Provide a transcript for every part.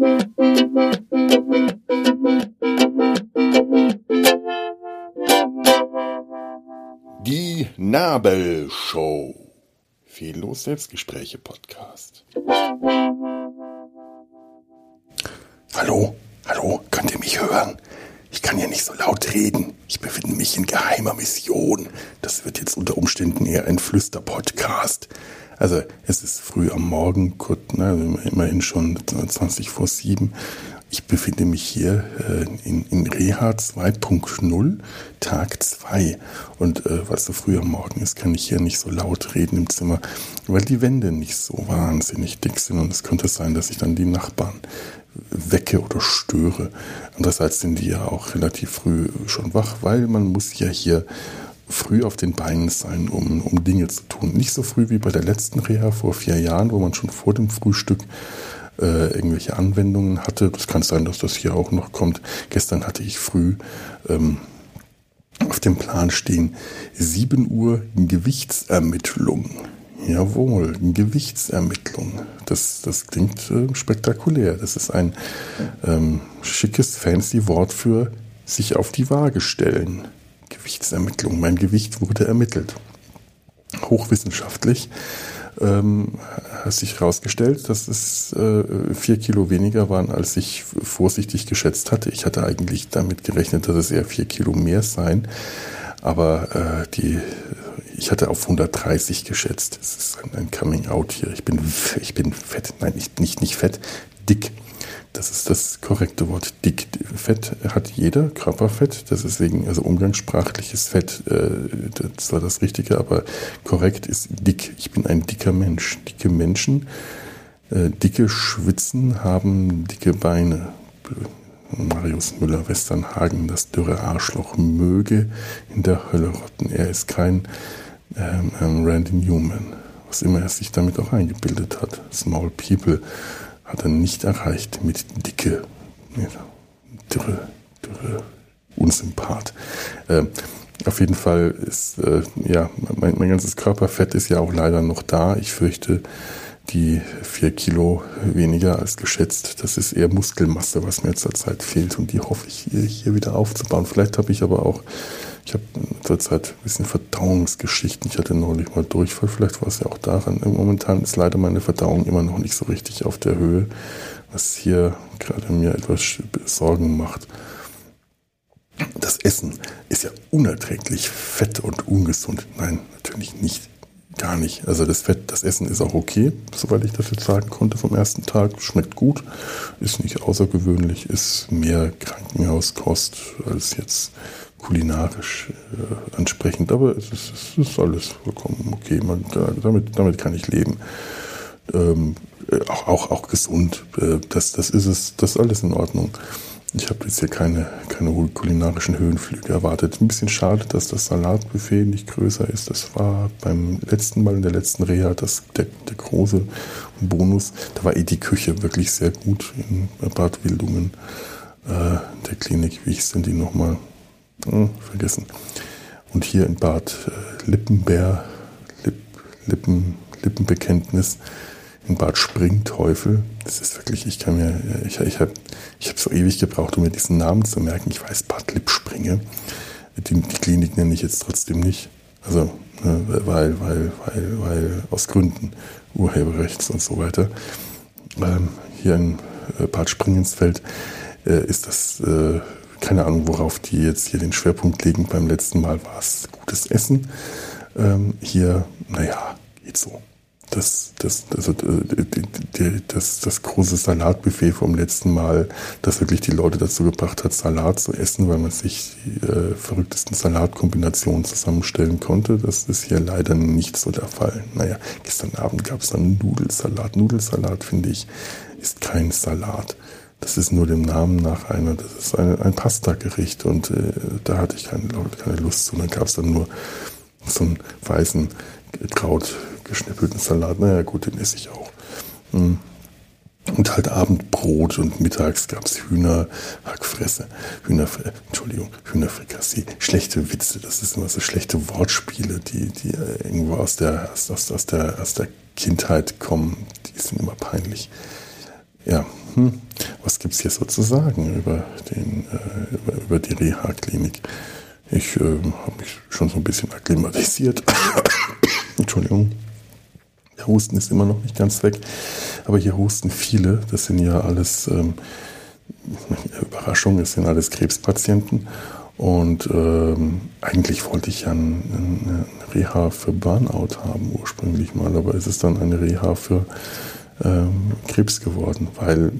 Die Nabelshow. Fehllos Selbstgespräche Podcast. Hallo, hallo, könnt ihr mich hören? Ich kann ja nicht so laut reden. Ich befinde mich in geheimer Mission. Das wird jetzt unter Umständen eher ein Flüster-Podcast. Also es ist früh am Morgen, kurz, ne, immerhin schon 20 vor sieben. Ich befinde mich hier äh, in, in Reha 2.0, Tag 2. Und äh, weil es so früh am Morgen ist, kann ich hier nicht so laut reden im Zimmer, weil die Wände nicht so wahnsinnig dick sind. Und es könnte sein, dass ich dann die Nachbarn wecke oder störe. Andererseits sind die ja auch relativ früh schon wach, weil man muss ja hier früh auf den Beinen sein, um, um Dinge zu tun. Nicht so früh wie bei der letzten Reha vor vier Jahren, wo man schon vor dem Frühstück äh, irgendwelche Anwendungen hatte. Das kann sein, dass das hier auch noch kommt. Gestern hatte ich früh ähm, auf dem Plan stehen 7 Uhr Gewichtsermittlung. Jawohl, Gewichtsermittlung. Das, das klingt äh, spektakulär. Das ist ein ähm, schickes, fancy Wort für sich auf die Waage stellen. Gewichtsermittlung. Mein Gewicht wurde ermittelt. Hochwissenschaftlich ähm, hat sich herausgestellt, dass es äh, vier Kilo weniger waren, als ich vorsichtig geschätzt hatte. Ich hatte eigentlich damit gerechnet, dass es eher vier Kilo mehr seien. Aber äh, die, ich hatte auf 130 geschätzt. Das ist ein, ein Coming Out hier. Ich bin, ich bin fett. Nein, nicht, nicht, nicht fett, dick. Das ist das korrekte Wort. Dick. Fett hat jeder, Körperfett. Das ist wegen, also umgangssprachliches Fett, äh, das war das Richtige, aber korrekt ist dick. Ich bin ein dicker Mensch. Dicke Menschen, äh, dicke Schwitzen haben dicke Beine. Marius Müller-Westernhagen, das dürre Arschloch, möge in der Hölle rotten. Er ist kein ähm, ähm, Randy Newman, was immer er sich damit auch eingebildet hat. Small People hat er nicht erreicht mit Dicke, dürre, dürre, unsympath. Äh, auf jeden Fall ist, äh, ja, mein, mein ganzes Körperfett ist ja auch leider noch da. Ich fürchte, die vier Kilo weniger als geschätzt. Das ist eher Muskelmasse, was mir zurzeit fehlt und die hoffe ich hier, hier wieder aufzubauen. Vielleicht habe ich aber auch, ich habe zurzeit ein bisschen Verdauungsgeschichten. Ich hatte neulich mal Durchfall, vielleicht war es ja auch daran. Momentan ist leider meine Verdauung immer noch nicht so richtig auf der Höhe, was hier gerade mir etwas Sorgen macht. Das Essen ist ja unerträglich fett und ungesund. Nein, natürlich nicht gar nicht. Also das Fett, das Essen ist auch okay, soweit ich das jetzt sagen konnte vom ersten Tag. Schmeckt gut, ist nicht außergewöhnlich, ist mehr Krankenhauskost als jetzt kulinarisch äh, ansprechend. Aber es ist, es ist, alles vollkommen okay. Man, damit, damit kann ich leben. Ähm, äh, auch, auch, auch gesund. Äh, das, das ist es, das ist alles in Ordnung. Ich habe jetzt hier keine, keine kulinarischen Höhenflüge erwartet. Ein bisschen schade, dass das Salatbuffet nicht größer ist. Das war beim letzten Mal in der letzten Reha das, der, der große Bonus. Da war eh die Küche wirklich sehr gut in Bad Wildungen, äh, der Klinik. Wie hieß denn die nochmal? Hm, vergessen. Und hier in Bad äh, Lippenbär, Lipp, Lippen, Lippenbekenntnis in Bad Springteufel. Das ist wirklich, ich kann mir, ich, ich habe ich hab so ewig gebraucht, um mir diesen Namen zu merken. Ich weiß Bad Lippspringe. Die, die Klinik nenne ich jetzt trotzdem nicht. Also, ne, weil, weil, weil, weil, aus Gründen Urheberrechts und so weiter. Ähm, hier in äh, Bad Springensfeld äh, ist das, äh, keine Ahnung, worauf die jetzt hier den Schwerpunkt legen. Beim letzten Mal war es gutes Essen. Ähm, hier, naja, geht so das, das, also, das, das große Salatbuffet vom letzten Mal, das wirklich die Leute dazu gebracht hat, Salat zu essen, weil man sich die äh, verrücktesten Salatkombinationen zusammenstellen konnte. Das ist hier leider nicht so der Fall. Naja, gestern Abend gab es dann Nudelsalat. Nudelsalat, finde ich, ist kein Salat. Das ist nur dem Namen nach einer, das ist ein, ein Pasta-Gericht und äh, da hatte ich keine, keine Lust zu. Und dann gab es dann nur so einen weißen Kraut geschnippelten Salat. Naja, gut, den esse ich auch. Hm. Und halt Abendbrot und mittags gab es Hühnerhackfresse. Hühner, Entschuldigung, Hühnerfrikassee. Schlechte Witze, das ist immer so schlechte Wortspiele, die, die irgendwo aus der, aus, aus, der, aus der Kindheit kommen. Die sind immer peinlich. Ja, hm. Was gibt es hier so zu sagen über, den, äh, über, über die Reha-Klinik? Ich äh, habe mich schon so ein bisschen akklimatisiert. Entschuldigung. Der Husten ist immer noch nicht ganz weg. Aber hier husten viele. Das sind ja alles ähm, Überraschung, es sind alles Krebspatienten. Und ähm, eigentlich wollte ich ja eine Reha für Burnout haben ursprünglich mal, aber es ist dann eine Reha für ähm, Krebs geworden, weil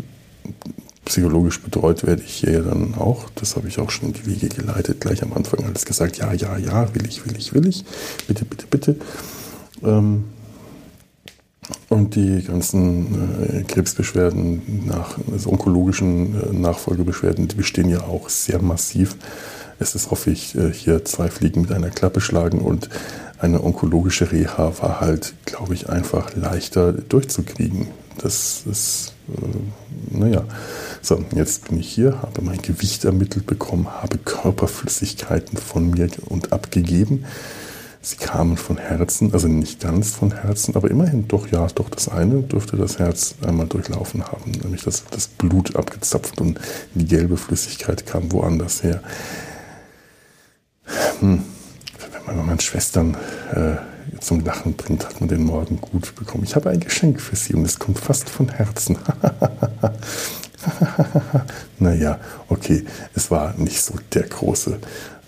psychologisch betreut werde ich hier dann auch. Das habe ich auch schon in die Wege geleitet, gleich am Anfang alles gesagt, ja, ja, ja, will ich, will ich, will ich, bitte, bitte, bitte. Ähm, und die ganzen äh, Krebsbeschwerden, nach, also onkologischen äh, Nachfolgebeschwerden, die bestehen ja auch sehr massiv. Es ist, hoffe ich, äh, hier zwei Fliegen mit einer Klappe schlagen und eine onkologische Reha war halt, glaube ich, einfach leichter durchzukriegen. Das ist, äh, naja. So, jetzt bin ich hier, habe mein Gewicht ermittelt bekommen, habe Körperflüssigkeiten von mir und abgegeben. Sie kamen von Herzen, also nicht ganz von Herzen, aber immerhin doch, ja, doch das eine dürfte das Herz einmal durchlaufen haben, nämlich das, das Blut abgezapft und die gelbe Flüssigkeit kam woanders her. Hm. Wenn man meine Schwestern äh, zum Lachen bringt, hat man den Morgen gut bekommen. Ich habe ein Geschenk für Sie und es kommt fast von Herzen. naja, okay, es war nicht so der große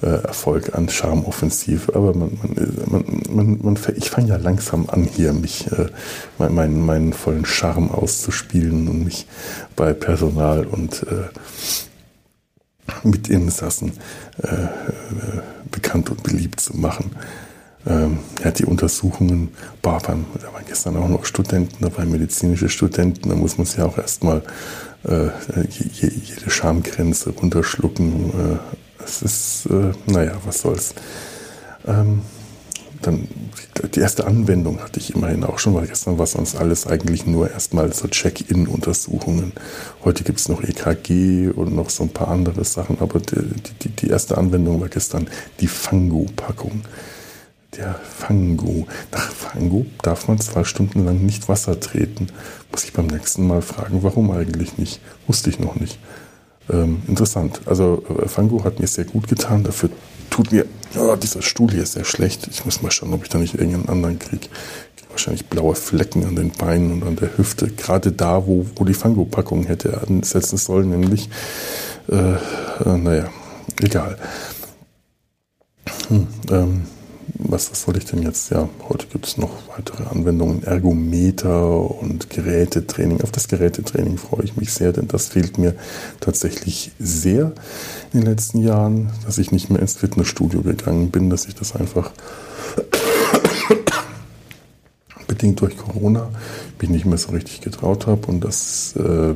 äh, Erfolg an Charmoffensive, aber man, man, man, man, ich fange ja langsam an, hier mich äh, meinen, meinen vollen Charme auszuspielen und mich bei Personal und äh, Mitinsassen äh, äh, bekannt und beliebt zu machen. Ähm, ja, die Untersuchungen, boah, beim, da waren gestern auch noch Studenten dabei, medizinische Studenten, da muss man sich ja auch erstmal äh, jede Schamgrenze runterschlucken. Äh, es ist, äh, naja, was soll's. Ähm, dann die erste Anwendung hatte ich immerhin auch schon, weil gestern war sonst alles eigentlich nur erstmal so Check-in-Untersuchungen. Heute gibt es noch EKG und noch so ein paar andere Sachen, aber die, die, die erste Anwendung war gestern die Fango-Packung. Der Fango. Nach Fango darf man zwei Stunden lang nicht Wasser treten. Muss ich beim nächsten Mal fragen, warum eigentlich nicht? Wusste ich noch nicht. Ähm, interessant. Also äh, Fango hat mir sehr gut getan. Dafür tut mir oh, dieser Stuhl hier sehr schlecht. Ich muss mal schauen, ob ich da nicht irgendeinen anderen kriege. Wahrscheinlich blaue Flecken an den Beinen und an der Hüfte. Gerade da, wo, wo die Fango-Packung hätte ansetzen sollen, nämlich, äh, äh, naja, egal. Hm, ähm, was, was soll ich denn jetzt? Ja, heute gibt es noch weitere Anwendungen, Ergometer und Gerätetraining. Auf das Gerätetraining freue ich mich sehr, denn das fehlt mir tatsächlich sehr in den letzten Jahren, dass ich nicht mehr ins Fitnessstudio gegangen bin, dass ich das einfach bedingt durch Corona mich nicht mehr so richtig getraut habe und dass äh,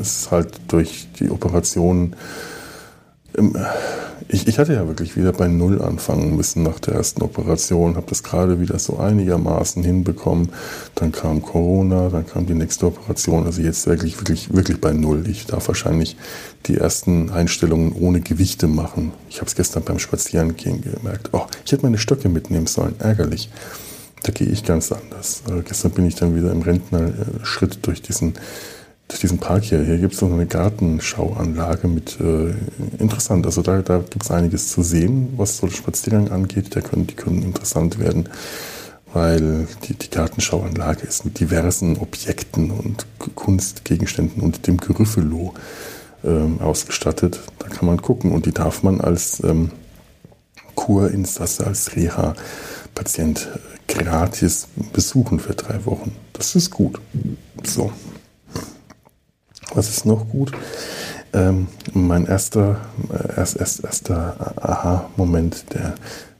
es halt durch die Operationen ich, ich, hatte ja wirklich wieder bei Null anfangen müssen nach der ersten Operation, habe das gerade wieder so einigermaßen hinbekommen. Dann kam Corona, dann kam die nächste Operation. Also jetzt wirklich, wirklich, wirklich bei Null. Ich darf wahrscheinlich die ersten Einstellungen ohne Gewichte machen. Ich habe es gestern beim Spazierengehen gemerkt. Oh, ich hätte meine Stöcke mitnehmen sollen. Ärgerlich. Da gehe ich ganz anders. Äh, gestern bin ich dann wieder im Rentnerschritt durch diesen durch diesen Park hier. Hier gibt es so eine Gartenschauanlage mit äh, interessant. Also da, da gibt es einiges zu sehen, was so den Spaziergang angeht. Der können, die können interessant werden, weil die, die Gartenschauanlage ist mit diversen Objekten und Kunstgegenständen und dem Gerüffelo ähm, ausgestattet. Da kann man gucken und die darf man als ähm, Kurinsasse, als Reha-Patient gratis besuchen für drei Wochen. Das ist gut. So. Was ist noch gut? Ähm, mein erster, äh, erst, erst, erster Aha-Moment, der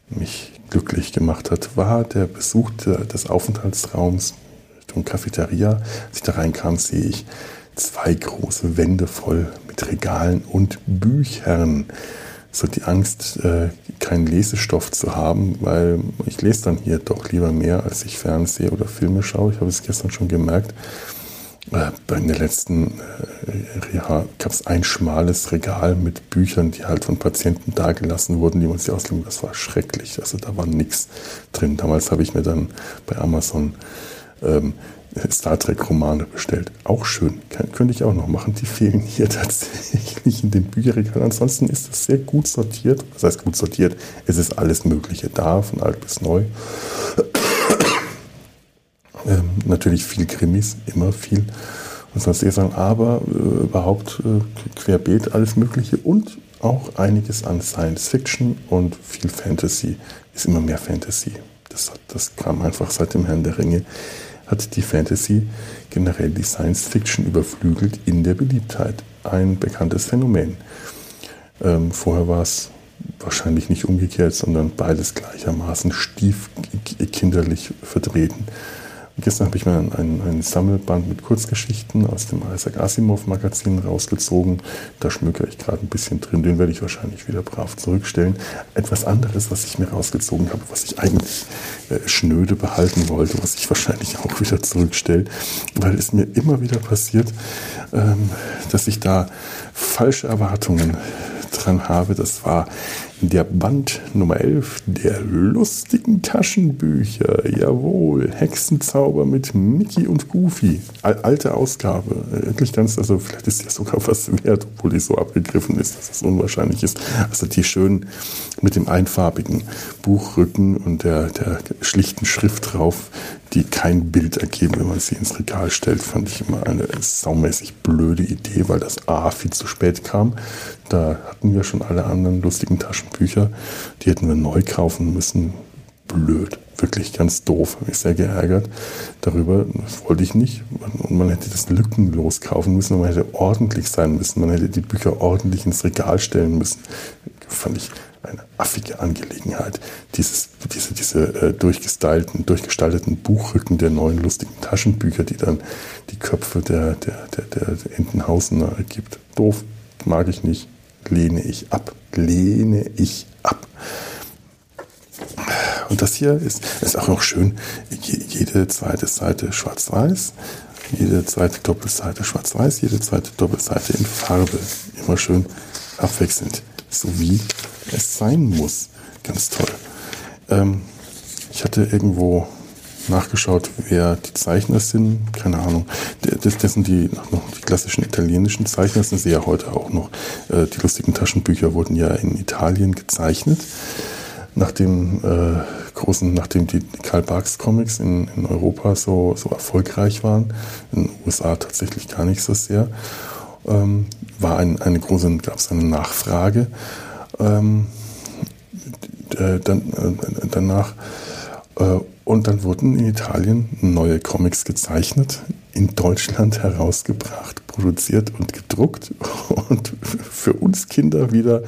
mich glücklich gemacht hat, war der Besuch des Aufenthaltsraums Richtung Cafeteria. Als ich da reinkam, sehe ich zwei große Wände voll mit Regalen und Büchern. So die Angst, äh, keinen Lesestoff zu haben, weil ich lese dann hier doch lieber mehr, als ich Fernseh oder Filme schaue. Ich habe es gestern schon gemerkt. Äh, bei der letzten äh, Reha gab es ein schmales Regal mit Büchern, die halt von Patienten dagelassen wurden, die man sich auslegen. Das war schrecklich. Also da war nichts drin. Damals habe ich mir dann bei Amazon ähm, Star Trek-Romane bestellt. Auch schön. Kann, könnte ich auch noch machen. Die fehlen hier tatsächlich in den Bücherregal. Ansonsten ist das sehr gut sortiert. Das heißt gut sortiert. Es ist alles Mögliche da, von alt bis neu. Ähm, natürlich viel Krimis, immer viel. Muss man sehr sagen, aber äh, überhaupt äh, querbeet alles Mögliche und auch einiges an Science Fiction und viel Fantasy. Ist immer mehr Fantasy. Das, das kam einfach seit dem Herrn der Ringe hat die Fantasy generell die Science Fiction überflügelt in der Beliebtheit. Ein bekanntes Phänomen. Ähm, vorher war es wahrscheinlich nicht umgekehrt, sondern beides gleichermaßen stiefkinderlich vertreten. Gestern habe ich mir ein, ein, Sammelband mit Kurzgeschichten aus dem Isaac Asimov Magazin rausgezogen. Da schmücke ich gerade ein bisschen drin. Den werde ich wahrscheinlich wieder brav zurückstellen. Etwas anderes, was ich mir rausgezogen habe, was ich eigentlich äh, schnöde behalten wollte, was ich wahrscheinlich auch wieder zurückstelle, weil es mir immer wieder passiert, ähm, dass ich da falsche Erwartungen dran habe. Das war der Band Nummer 11 der lustigen Taschenbücher. Jawohl, Hexenzauber mit Mickey und Goofy. Alte Ausgabe. Wirklich ganz, also vielleicht ist ja sogar was wert, obwohl die so abgegriffen ist, dass es unwahrscheinlich ist. Also die schön mit dem einfarbigen Buchrücken und der, der schlichten Schrift drauf, die kein Bild ergeben, wenn man sie ins Regal stellt, fand ich immer eine saumäßig blöde Idee, weil das A viel zu spät kam. Da hatten wir schon alle anderen lustigen Taschenbücher. Die hätten wir neu kaufen müssen. Blöd. Wirklich ganz doof. Habe mich sehr geärgert darüber. Das wollte ich nicht. Und man hätte das lückenlos kaufen müssen. Man hätte ordentlich sein müssen. Man hätte die Bücher ordentlich ins Regal stellen müssen. Fand ich eine affige Angelegenheit. Dieses, diese diese äh, durchgestylten, durchgestalteten Buchrücken der neuen lustigen Taschenbücher, die dann die Köpfe der, der, der, der Entenhausener gibt. Doof, mag ich nicht, lehne ich ab. Lehne ich ab. Und das hier ist, ist auch noch schön, jede zweite Seite schwarz-weiß, jede zweite Doppelseite schwarz-weiß, jede zweite Doppelseite in Farbe. Immer schön abwechselnd, so wie es sein muss. Ganz toll. Ähm, ich hatte irgendwo nachgeschaut, wer die Zeichner sind. Keine Ahnung. Das, das sind die, noch die klassischen italienischen Zeichner. Das sind sie ja heute auch noch. Äh, die lustigen Taschenbücher wurden ja in Italien gezeichnet. Nach dem äh, großen, nachdem die Karl Barks Comics in, in Europa so, so erfolgreich waren, in den USA tatsächlich gar nicht so sehr, ähm, war ein, eine große, gab es eine Nachfrage. Ähm, äh, dann, äh, danach äh, und dann wurden in Italien neue Comics gezeichnet, in Deutschland herausgebracht, produziert und gedruckt und für uns Kinder wieder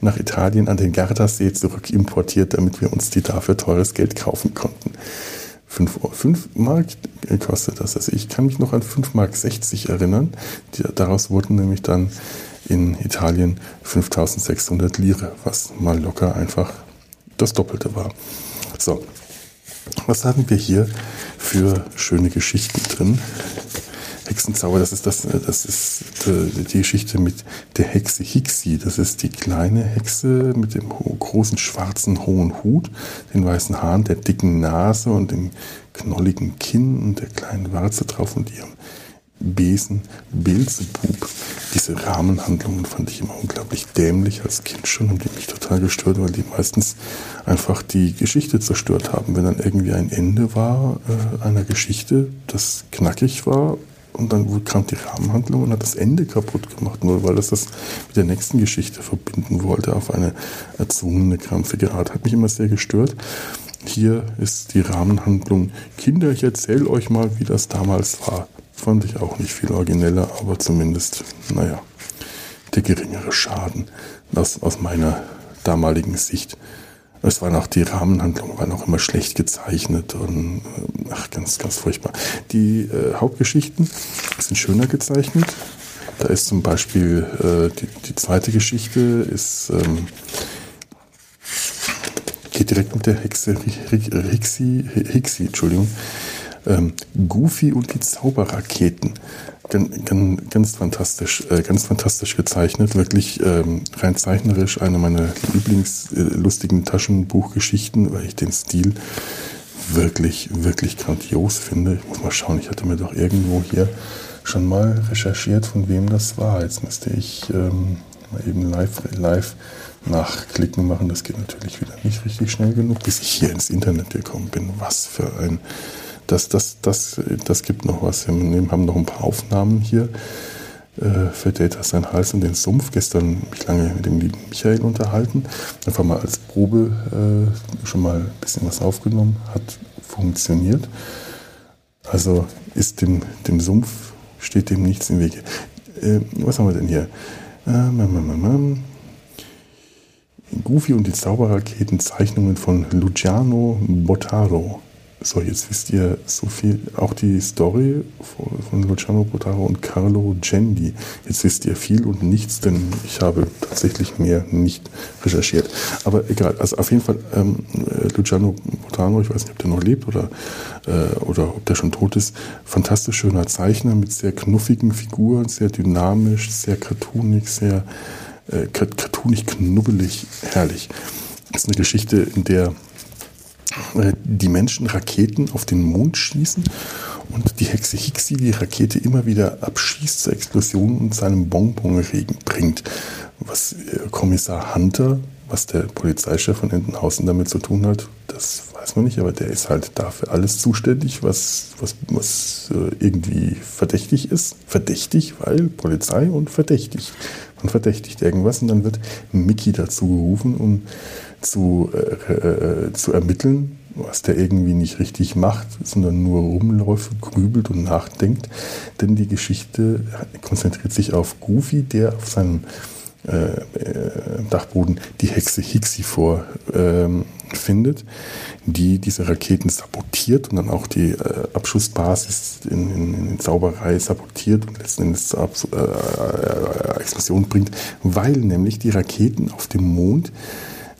nach Italien an den Gardasee zurück importiert, damit wir uns die dafür teures Geld kaufen konnten. 5, 5 Mark kostet das. Also ich kann mich noch an 5 Mark 60 erinnern. Daraus wurden nämlich dann in Italien 5600 Lire, was mal locker einfach das Doppelte war. So, was haben wir hier für schöne Geschichten drin? Hexenzauber, das ist, das, das ist die Geschichte mit der Hexe Hixi. Das ist die kleine Hexe mit dem großen schwarzen hohen Hut, den weißen Haaren, der dicken Nase und dem knolligen Kinn und der kleinen Warze drauf und ihrem Besen, Beelzebub. Diese Rahmenhandlungen fand ich immer unglaublich dämlich als Kind schon und die mich total gestört, weil die meistens einfach die Geschichte zerstört haben. Wenn dann irgendwie ein Ende war äh, einer Geschichte, das knackig war und dann kam die Rahmenhandlung und hat das Ende kaputt gemacht, nur weil das das mit der nächsten Geschichte verbinden wollte auf eine erzwungene, krampfige Art. Hat mich immer sehr gestört. Hier ist die Rahmenhandlung Kinder, ich erzähle euch mal, wie das damals war. Fand ich auch nicht viel origineller, aber zumindest, naja, der geringere Schaden aus, aus meiner damaligen Sicht. Es war noch die Rahmenhandlung, war noch immer schlecht gezeichnet und äh, ach, ganz, ganz furchtbar. Die äh, Hauptgeschichten sind schöner gezeichnet. Da ist zum Beispiel äh, die, die, zweite Geschichte ist ähm, geht direkt mit der Hexe Hixi, Hixi, Entschuldigung, ähm, Goofy und die Zauberraketen. Ganz, ganz, ganz fantastisch, äh, ganz fantastisch gezeichnet, wirklich ähm, rein zeichnerisch eine meiner lieblingslustigen äh, Taschenbuchgeschichten, weil ich den Stil wirklich, wirklich grandios finde. Ich muss mal schauen, ich hatte mir doch irgendwo hier schon mal recherchiert, von wem das war. Jetzt müsste ich ähm, mal eben live, live nachklicken machen. Das geht natürlich wieder nicht richtig schnell genug, bis ich hier ins Internet gekommen bin. Was für ein. Das, das, das, das gibt noch was. Wir haben noch ein paar Aufnahmen hier äh, für Data sein Hals und den Sumpf. Gestern mich lange mit dem lieben Michael unterhalten. Einfach mal als Probe äh, schon mal ein bisschen was aufgenommen. Hat funktioniert. Also ist dem, dem Sumpf, steht dem nichts im Wege. Äh, was haben wir denn hier? Ähm, Goofy und die Zauberraketen Zeichnungen von Luciano Bottaro. So, jetzt wisst ihr so viel, auch die Story von Luciano Botaro und Carlo Gendi. Jetzt wisst ihr viel und nichts, denn ich habe tatsächlich mehr nicht recherchiert. Aber egal, also auf jeden Fall ähm, Luciano Botaro, ich weiß nicht, ob der noch lebt oder, äh, oder ob der schon tot ist, fantastisch schöner Zeichner mit sehr knuffigen Figuren, sehr dynamisch, sehr cartoonig, sehr äh, cartoonig, knubbelig, herrlich. Das ist eine Geschichte, in der äh, die Menschen Raketen auf den Mond schießen und die Hexe Hixi die Rakete immer wieder abschießt zur Explosion und seinem Bonbonregen bringt. Was äh, Kommissar Hunter, was der Polizeichef von Entenhausen damit zu tun hat, das weiß man nicht, aber der ist halt dafür alles zuständig, was, was, was äh, irgendwie verdächtig ist. Verdächtig, weil Polizei und verdächtig. Man verdächtigt irgendwas und dann wird Mickey dazu gerufen, um zu, äh, äh, zu ermitteln, was der irgendwie nicht richtig macht, sondern nur rumläuft, grübelt und nachdenkt. Denn die Geschichte konzentriert sich auf Goofy, der auf seinem äh, äh Dachboden die Hexe Hixi vorfindet, ähm, die diese Raketen sabotiert und dann auch die äh, Abschussbasis in, in, in, Zauberei sabotiert und letzten Endes zur Abs äh, äh, Explosion bringt, weil nämlich die Raketen auf dem Mond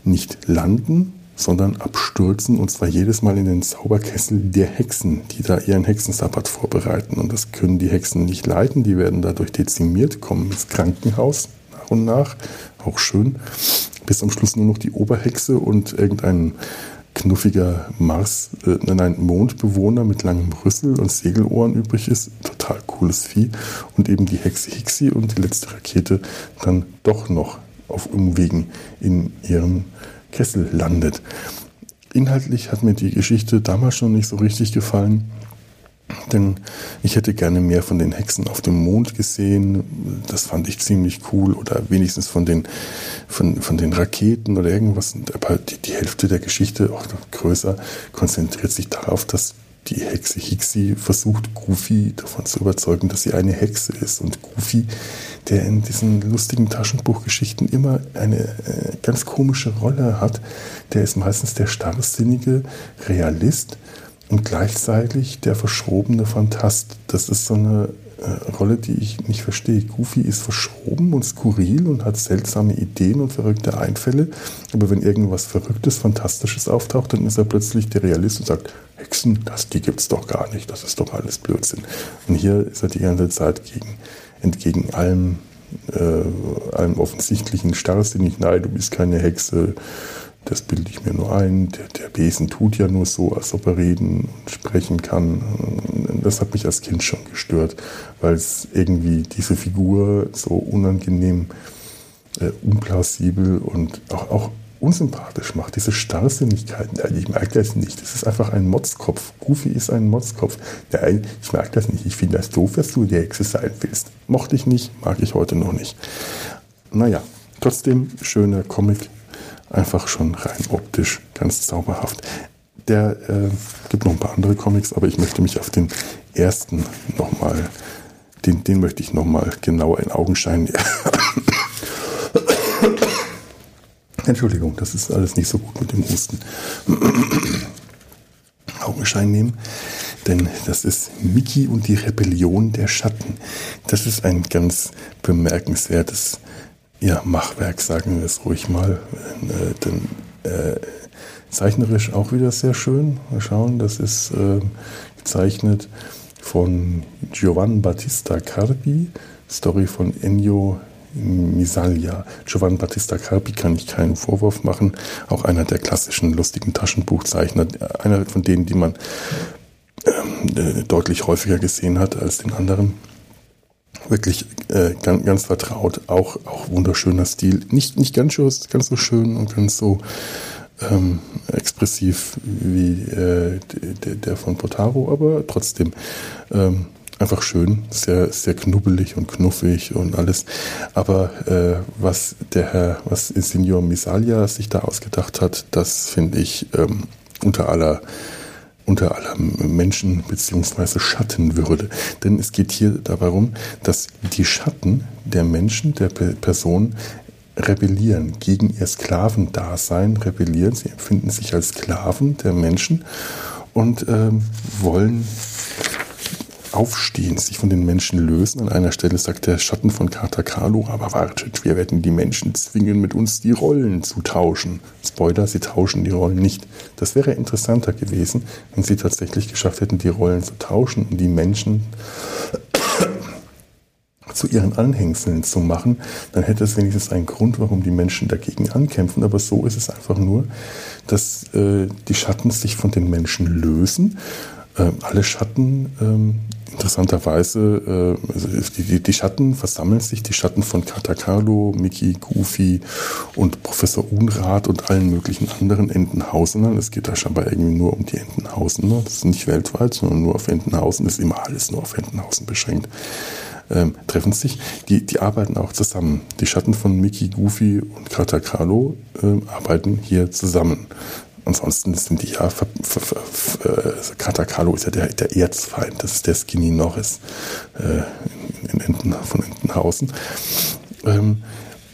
nicht landen, sondern abstürzen und zwar jedes Mal in den Zauberkessel der Hexen, die da ihren Hexensabbat vorbereiten. Und das können die Hexen nicht leiten, die werden dadurch dezimiert, kommen ins Krankenhaus nach und nach, auch schön, bis am Schluss nur noch die Oberhexe und irgendein knuffiger Mars, äh, nein, Mondbewohner mit langem Rüssel und Segelohren übrig ist. Total cooles Vieh. Und eben die Hexe Hixi und die letzte Rakete dann doch noch auf Umwegen in ihrem Kessel landet. Inhaltlich hat mir die Geschichte damals schon nicht so richtig gefallen, denn ich hätte gerne mehr von den Hexen auf dem Mond gesehen. Das fand ich ziemlich cool oder wenigstens von den, von, von den Raketen oder irgendwas. Aber die, die Hälfte der Geschichte, auch größer, konzentriert sich darauf, dass die Hexe Hixi versucht, Goofy davon zu überzeugen, dass sie eine Hexe ist. Und Goofy, der in diesen lustigen Taschenbuchgeschichten immer eine äh, ganz komische Rolle hat, der ist meistens der starrsinnige Realist und gleichzeitig der verschrobene Fantast. Das ist so eine äh, Rolle, die ich nicht verstehe. Goofy ist verschroben und skurril und hat seltsame Ideen und verrückte Einfälle. Aber wenn irgendwas Verrücktes, Fantastisches auftaucht, dann ist er plötzlich der Realist und sagt, Hexen, das, die gibt's doch gar nicht, das ist doch alles Blödsinn. Und hier ist er die ganze Zeit gegen, entgegen allem, äh, allem offensichtlichen Starrsinnig, nein, du bist keine Hexe, das bilde ich mir nur ein. Der, der, Besen tut ja nur so, als ob er reden und sprechen kann. Das hat mich als Kind schon gestört, weil es irgendwie diese Figur so unangenehm, äh, unplausibel und auch, auch unsympathisch macht. Diese Starrsinnigkeit. Ich merke das nicht. Das ist einfach ein Motzkopf. Goofy ist ein Motzkopf. Nein, ich merke das nicht. Ich finde das doof, dass du die Hexe sein willst. Mochte ich nicht, mag ich heute noch nicht. Naja, trotzdem schöner Comic einfach schon rein optisch ganz zauberhaft. Der äh, gibt noch ein paar andere Comics, aber ich möchte mich auf den ersten nochmal, den, den möchte ich nochmal genauer in Augenschein. Entschuldigung, das ist alles nicht so gut mit dem Husten. Augenschein nehmen, denn das ist Mickey und die Rebellion der Schatten. Das ist ein ganz bemerkenswertes ja, Machwerk, sagen wir es ruhig mal. Äh, denn, äh, zeichnerisch auch wieder sehr schön. Mal schauen, das ist äh, gezeichnet von Giovanni Battista Carpi, Story von Ennio Misaglia. Giovanni Battista Carpi kann ich keinen Vorwurf machen. Auch einer der klassischen lustigen Taschenbuchzeichner. Einer von denen, die man ähm, äh, deutlich häufiger gesehen hat als den anderen. Wirklich äh, ganz, ganz vertraut. Auch, auch wunderschöner Stil. Nicht, nicht ganz, ganz so schön und ganz so ähm, expressiv wie äh, der, von Potaro, aber trotzdem ähm, einfach schön, sehr, sehr knubbelig und knuffig und alles. Aber äh, was der Herr, was Signor Misalia sich da ausgedacht hat, das finde ich ähm, unter aller unter aller Menschen bzw. Schattenwürde. Denn es geht hier darum, dass die Schatten der Menschen, der Person rebellieren gegen ihr Sklavendasein, rebellieren. Sie empfinden sich als Sklaven der Menschen und ähm, wollen aufstehen, sich von den Menschen lösen. An einer Stelle sagt der Schatten von Katakalo, aber wartet, wir werden die Menschen zwingen, mit uns die Rollen zu tauschen. Spoiler, sie tauschen die Rollen nicht. Das wäre interessanter gewesen, wenn sie tatsächlich geschafft hätten, die Rollen zu tauschen und die Menschen zu ihren Anhängseln zu machen, dann hätte es wenigstens einen Grund, warum die Menschen dagegen ankämpfen. Aber so ist es einfach nur, dass äh, die Schatten sich von den Menschen lösen. Äh, alle Schatten, äh, interessanterweise, äh, also die, die, Schatten versammeln sich, die Schatten von Katakalo, Mickey, Goofy und Professor Unrat und allen möglichen anderen Entenhausenern. Es geht da scheinbar irgendwie nur um die Entenhausener. Das ist nicht weltweit, sondern nur auf Entenhausen. Das ist immer alles nur auf Entenhausen beschränkt ähm, treffen sich. Die, die arbeiten auch zusammen. Die Schatten von Mickey, Goofy und Katakalo äh, arbeiten hier zusammen. Ansonsten sind die ja, äh, Katakalo ist ja der, der Erzfeind, das ist der Skinny Norris äh, in, in Enten, von Entenhausen. Ähm,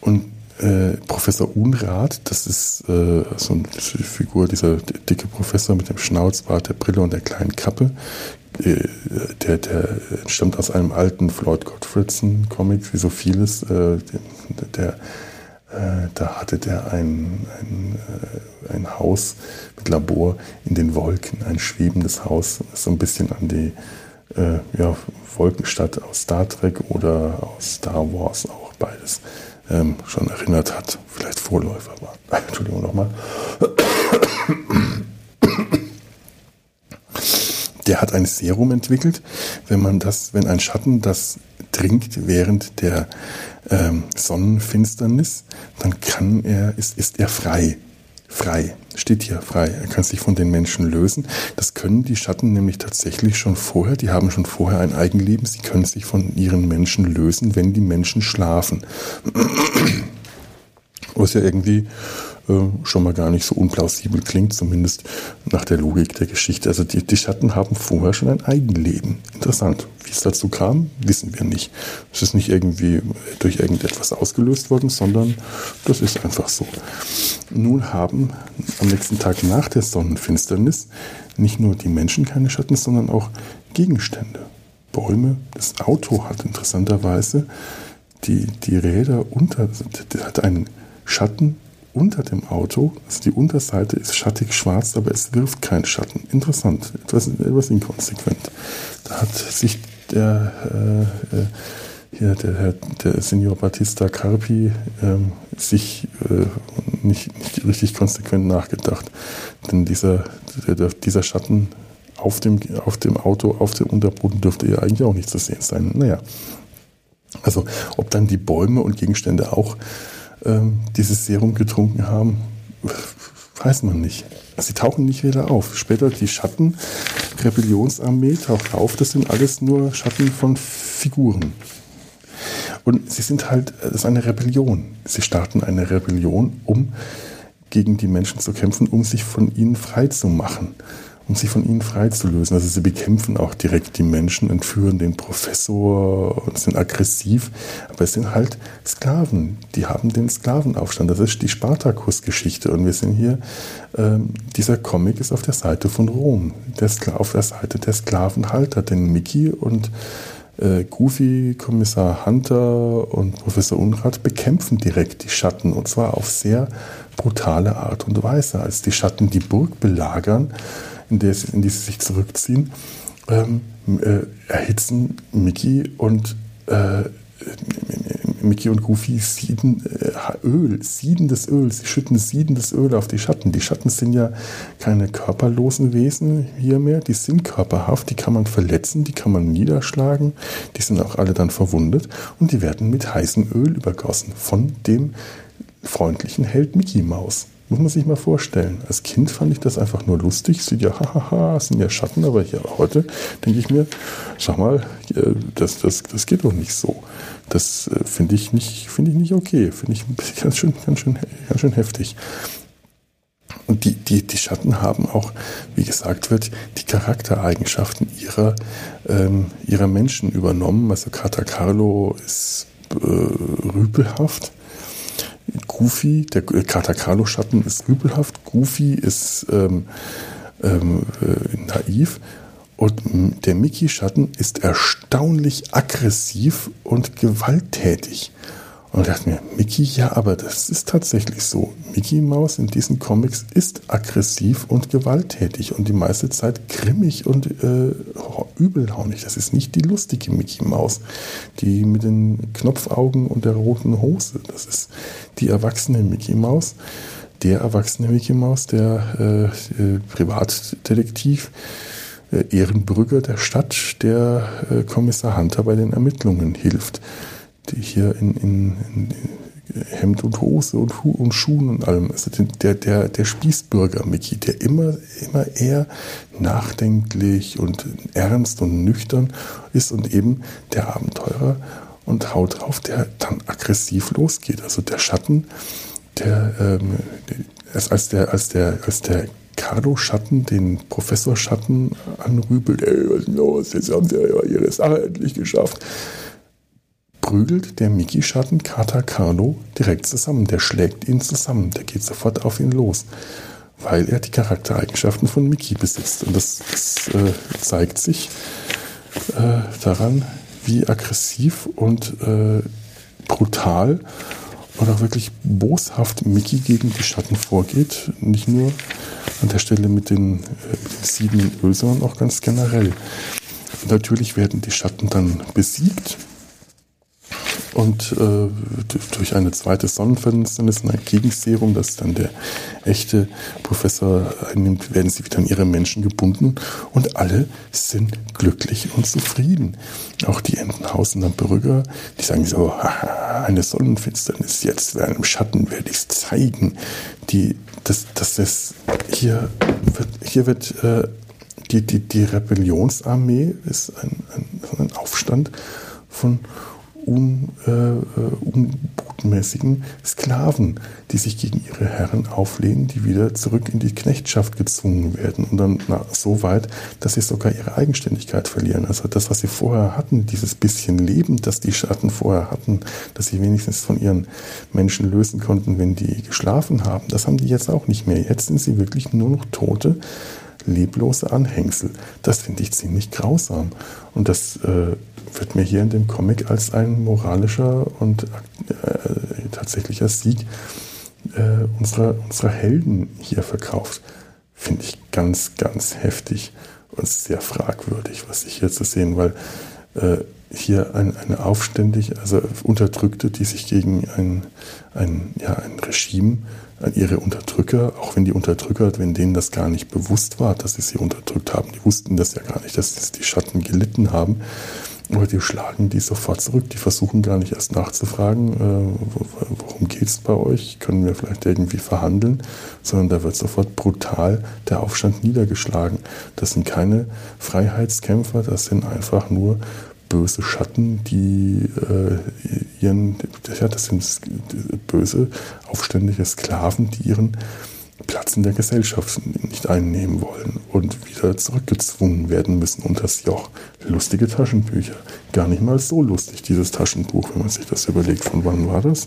und äh, Professor Unrat, das ist äh, so eine Figur, dieser dicke Professor mit dem Schnauzbart, der Brille und der kleinen Kappe, der, der stammt aus einem alten Floyd Gottfriedson-Comic, wie so vieles. Äh, der, äh, da hatte der ein, ein, ein Haus mit Labor in den Wolken, ein schwebendes Haus, so ein bisschen an die ja, Wolkenstadt aus Star Trek oder aus Star Wars auch beides ähm, schon erinnert hat. Vielleicht Vorläufer war. Entschuldigung nochmal der hat ein Serum entwickelt. Wenn man das, wenn ein Schatten das trinkt während der ähm, Sonnenfinsternis, dann kann er, ist, ist er frei. Frei. Steht hier frei. Er kann sich von den Menschen lösen. Das können die Schatten nämlich tatsächlich schon vorher. Die haben schon vorher ein Eigenleben. Sie können sich von ihren Menschen lösen, wenn die Menschen schlafen. Was ja irgendwie schon mal gar nicht so unplausibel klingt, zumindest nach der Logik der Geschichte. Also die, die Schatten haben vorher schon ein Eigenleben. Interessant. Wie es dazu kam, wissen wir nicht. Es ist nicht irgendwie durch irgendetwas ausgelöst worden, sondern das ist einfach so. Nun haben am nächsten Tag nach der Sonnenfinsternis nicht nur die Menschen keine Schatten, sondern auch Gegenstände. Bäume, das Auto hat interessanterweise die, die Räder unter, hat einen Schatten unter dem Auto, also die Unterseite ist schattig schwarz, aber es wirft keinen Schatten. Interessant, etwas, etwas inkonsequent. Da hat sich der, äh, äh hier der, der Signor Battista Carpi ähm, sich äh, nicht, nicht richtig konsequent nachgedacht. Denn dieser, der, dieser Schatten auf dem, auf dem Auto, auf dem Unterboden dürfte ja eigentlich auch nicht zu sehen sein. Naja, also ob dann die Bäume und Gegenstände auch ähm, dieses Serum getrunken haben, weiß man nicht. Sie tauchen nicht wieder auf. Später die Schatten, Rebellionsarmee taucht auf. Das sind alles nur Schatten von Figuren. Und sie sind halt, das ist eine Rebellion. Sie starten eine Rebellion, um gegen die Menschen zu kämpfen, um sich von ihnen frei zu machen um sich von ihnen freizulösen. Also sie bekämpfen auch direkt die Menschen, entführen den Professor und sind aggressiv, aber es sind halt Sklaven. Die haben den Sklavenaufstand. Das ist die Spartakus-Geschichte und wir sind hier, ähm, dieser Comic ist auf der Seite von Rom, der auf der Seite der Sklavenhalter, denn Mickey und äh, Goofy, Kommissar Hunter und Professor Unrat bekämpfen direkt die Schatten und zwar auf sehr brutale Art und Weise. Als die Schatten die Burg belagern, in, der, in die sie sich zurückziehen, ähm, äh, erhitzen Mickey und äh, Mickey und Goofy sieden äh, Öl, siedendes Öl. Sie schütten siedendes Öl auf die Schatten. Die Schatten sind ja keine körperlosen Wesen hier mehr. Die sind körperhaft. Die kann man verletzen, die kann man niederschlagen. Die sind auch alle dann verwundet und die werden mit heißem Öl übergossen von dem freundlichen Held Mickey Maus. Muss man sich mal vorstellen. Als Kind fand ich das einfach nur lustig. Sieht ja, hahaha, sind ja Schatten, aber hier heute denke ich mir, sag mal, das, das, das geht doch nicht so. Das äh, finde ich nicht, finde ich nicht okay. Finde ich ganz schön, ganz schön, ganz schön heftig. Und die, die, die Schatten haben auch, wie gesagt wird, die Charaktereigenschaften ihrer, ähm, ihrer Menschen übernommen. Also Kata Carlo ist äh, rüpelhaft Goofy, der Katakalo-Schatten ist rüpelhaft, Goofy ist ähm, ähm, äh, naiv und der Mickey-Schatten ist erstaunlich aggressiv und gewalttätig. Und dachte mir, Mickey, ja, aber das ist tatsächlich so. Mickey Maus in diesen Comics ist aggressiv und gewalttätig und die meiste Zeit grimmig und äh, übellaunig. Das ist nicht die lustige Mickey Maus, die mit den Knopfaugen und der roten Hose. Das ist die erwachsene Mickey Maus. Der erwachsene Mickey Maus, der äh, äh, Privatdetektiv, äh, Ehrenbrügger der Stadt, der äh, Kommissar Hunter bei den Ermittlungen hilft die hier in, in, in Hemd und Hose und, und Schuhen und allem. Also der, der, der Spießbürger Mickey, der immer, immer eher nachdenklich und ernst und nüchtern ist und eben der Abenteurer und haut drauf, der dann aggressiv losgeht. Also der Schatten, der, ähm, als der, als der, als der Carlo Schatten den Professor Schatten anrübelt, ey, was ist los? Jetzt haben sie ja ihre Sache endlich geschafft prügelt der Mickey-Schatten Kata Carlo direkt zusammen. Der schlägt ihn zusammen. Der geht sofort auf ihn los, weil er die Charaktereigenschaften von Mickey besitzt. Und das, das äh, zeigt sich äh, daran, wie aggressiv und äh, brutal auch wirklich boshaft Mickey gegen die Schatten vorgeht. Nicht nur an der Stelle mit den, äh, sieben Öl, sondern auch ganz generell. Natürlich werden die Schatten dann besiegt und äh, durch eine zweite Sonnenfinsternis und ein Gegenserum, das dann der echte Professor einnimmt, werden sie wieder an ihre Menschen gebunden und alle sind glücklich und zufrieden. Auch die Entenhausener Bürger, die sagen so, haha, eine Sonnenfinsternis, jetzt während im Schatten werde ich es zeigen. Die, das, das ist, hier wird, hier wird äh, die, die, die Rebellionsarmee ist ein, ein, ein Aufstand von un, äh, äh, unbotmäßigen Sklaven, die sich gegen ihre Herren auflehnen, die wieder zurück in die Knechtschaft gezwungen werden und dann na, so weit, dass sie sogar ihre Eigenständigkeit verlieren. Also das, was sie vorher hatten, dieses bisschen Leben, das die Schatten vorher hatten, dass sie wenigstens von ihren Menschen lösen konnten, wenn die geschlafen haben, das haben die jetzt auch nicht mehr. Jetzt sind sie wirklich nur noch Tote, leblose Anhängsel. Das finde ich ziemlich grausam. Und das äh, wird mir hier in dem Comic als ein moralischer und äh, tatsächlicher Sieg äh, unserer, unserer Helden hier verkauft. Finde ich ganz, ganz heftig und sehr fragwürdig, was ich hier zu sehen, weil äh, hier ein, eine aufständig, also Unterdrückte, die sich gegen ein, ein, ja, ein Regime, an ihre Unterdrücker, auch wenn die Unterdrücker, wenn denen das gar nicht bewusst war, dass sie sie unterdrückt haben, die wussten das ja gar nicht, dass die Schatten gelitten haben, aber die schlagen die sofort zurück. Die versuchen gar nicht erst nachzufragen, äh, worum geht es bei euch? Können wir vielleicht irgendwie verhandeln? Sondern da wird sofort brutal der Aufstand niedergeschlagen. Das sind keine Freiheitskämpfer, das sind einfach nur böse Schatten, die äh, ihren, ja, das sind böse, aufständige Sklaven, die ihren Platz in der Gesellschaft nicht einnehmen wollen und wieder zurückgezwungen werden müssen unter das Joch. Lustige Taschenbücher. Gar nicht mal so lustig, dieses Taschenbuch, wenn man sich das überlegt. Von wann war das?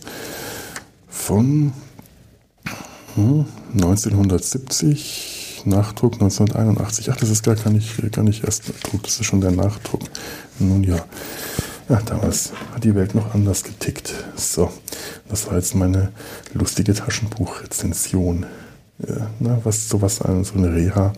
Von hm, 1970, Nachdruck 1981. Ach, das ist gar, gar, nicht, gar nicht erst Druck, das ist schon der Nachdruck. Nun ja. Ja, damals hat die Welt noch anders getickt. So, das war jetzt meine lustige Taschenbuchrezension na, was sowas so eine Reha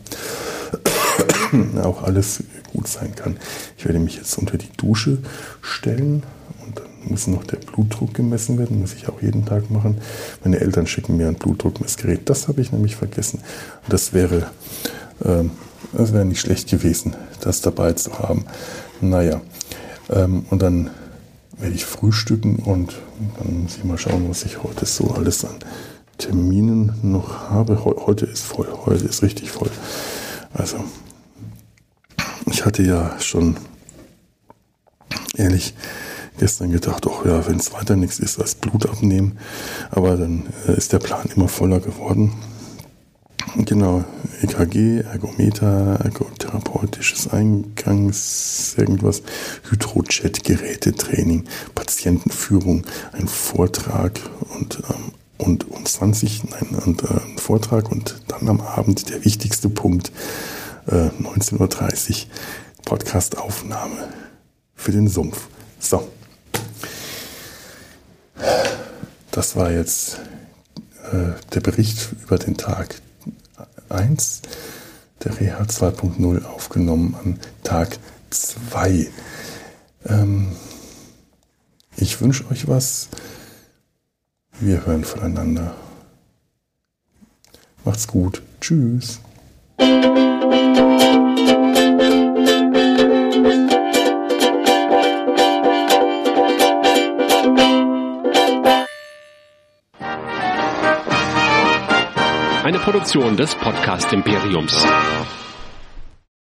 auch alles gut sein kann. Ich werde mich jetzt unter die Dusche stellen und dann muss noch der Blutdruck gemessen werden, muss ich auch jeden Tag machen. Meine Eltern schicken mir ein Blutdruckmessgerät. Das habe ich nämlich vergessen. Das wäre, ähm, das wäre nicht schlecht gewesen, das dabei zu haben. Naja, ähm, und dann werde ich frühstücken und dann muss ich mal schauen, was ich heute so alles an Terminen noch habe. Heute ist voll, heute ist richtig voll. Also, ich hatte ja schon ehrlich gestern gedacht, ach ja, wenn es weiter nichts ist als Blut abnehmen. Aber dann äh, ist der Plan immer voller geworden. Genau, EKG, Ergometer, ergotherapeutisches Eingangs, irgendwas, Hydrojet-Gerätetraining, Patientenführung, ein Vortrag und, ähm, und um 20, nein, und, äh, ein Vortrag und dann am Abend der wichtigste Punkt, äh, 19.30 Uhr, Podcastaufnahme für den Sumpf. So. Das war jetzt äh, der Bericht über den Tag 1 der Reha 2.0 aufgenommen an Tag 2. Ähm, ich wünsche euch was. Wir hören voneinander. Macht's gut. Tschüss. Eine Produktion des Podcast Imperiums.